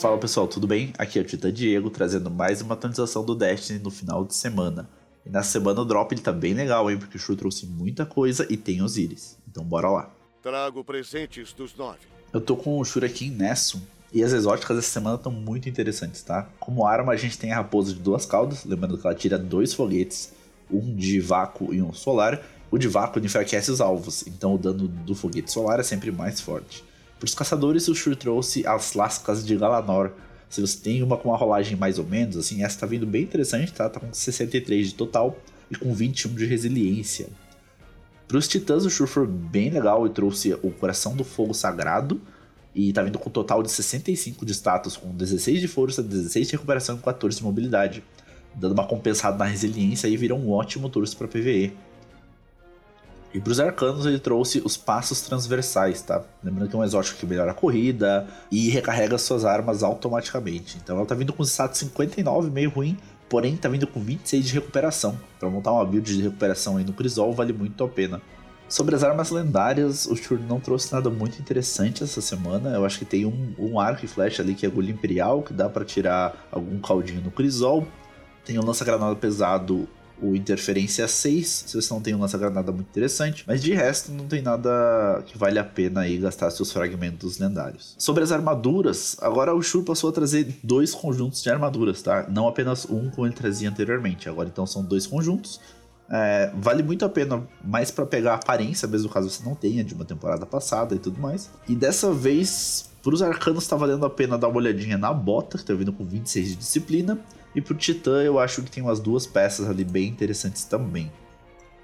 Fala pessoal, tudo bem? Aqui é o Tita Diego trazendo mais uma atualização do Destiny no final de semana. E na semana o drop ele tá bem legal, hein? Porque o Shu trouxe muita coisa e tem Osiris. Então bora lá. Trago presentes dos nove. Eu tô com o Shurakin Nessun. E as exóticas dessa semana estão muito interessantes, tá? Como arma a gente tem a raposa de duas caudas, lembrando que ela tira dois foguetes, um de vácuo e um solar. O de vácuo enfraquece os alvos, então o dano do foguete solar é sempre mais forte. Para os caçadores, o Shur trouxe as lascas de Galanor. Se você tem uma com uma rolagem mais ou menos, assim, essa tá vindo bem interessante, tá? Tá com 63 de total e com 21 de resiliência. Para os titãs, o Shur foi bem legal e trouxe o Coração do Fogo Sagrado. E tá vindo com um total de 65 de status, com 16 de força, 16 de recuperação e 14 de mobilidade. Dando uma compensada na resiliência e vira um ótimo torso para PvE. E para os arcanos ele trouxe os passos transversais, tá? Lembrando que é um exótico que melhora a corrida e recarrega suas armas automaticamente. Então ela tá vindo com status 59, meio ruim, porém tá vindo com 26 de recuperação. Para montar uma build de recuperação aí no Crisol vale muito a pena. Sobre as armas lendárias, o Shur não trouxe nada muito interessante essa semana. Eu acho que tem um, um arco e flecha ali que é agulha imperial, que dá para tirar algum caldinho no Crisol. Tem o lança-granada pesado o Interferência 6, se você não tem um lança-granada muito interessante, mas de resto não tem nada que vale a pena aí gastar seus fragmentos lendários. Sobre as armaduras, agora o Shur passou a trazer dois conjuntos de armaduras, tá? Não apenas um como ele trazia anteriormente, agora então são dois conjuntos. É, vale muito a pena mais para pegar a aparência, mesmo caso você não tenha de uma temporada passada e tudo mais. E dessa vez, para os arcanos, tá valendo a pena dar uma olhadinha na bota, que tá vindo com 26 de disciplina e pro Titã eu acho que tem umas duas peças ali bem interessantes também.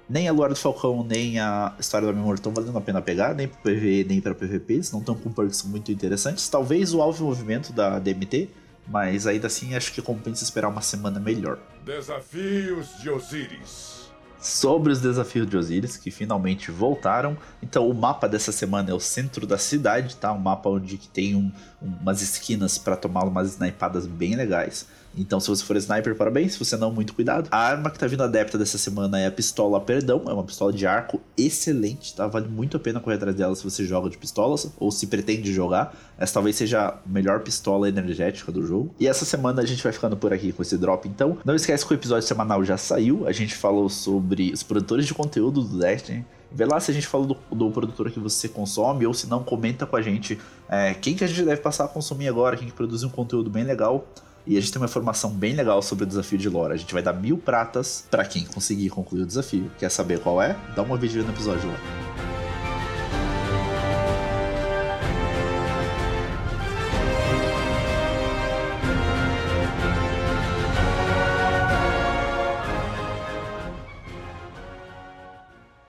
Nem a Luar do Falcão, nem a História da Memória estão valendo a pena pegar, nem pro PvE, nem pra PvP, eles não estão com perks muito interessantes. Talvez o alvo movimento da DMT, mas ainda assim acho que compensa esperar uma semana melhor. Desafios de Osiris sobre os desafios de Osiris, que finalmente voltaram. Então o mapa dessa semana é o centro da cidade, tá? Um mapa onde tem um, umas esquinas para tomar umas snipadas bem legais. Então, se você for sniper, parabéns. Se você não, muito cuidado. A arma que tá vindo adepta dessa semana é a pistola Perdão. É uma pistola de arco excelente, tá? Vale muito a pena correr atrás dela se você joga de pistolas ou se pretende jogar. Essa talvez seja a melhor pistola energética do jogo. E essa semana a gente vai ficando por aqui com esse drop, então. Não esquece que o episódio semanal já saiu. A gente falou sobre os produtores de conteúdo do Destiny. Vê lá se a gente falou do, do, produtor que você consome, ou se não, comenta com a gente é, quem que a gente deve passar a consumir agora, quem que produz um conteúdo bem legal. E a gente tem uma informação bem legal sobre o desafio de lore. A gente vai dar mil pratas para quem conseguir concluir o desafio. Quer saber qual é? Dá uma vídeo no episódio lá.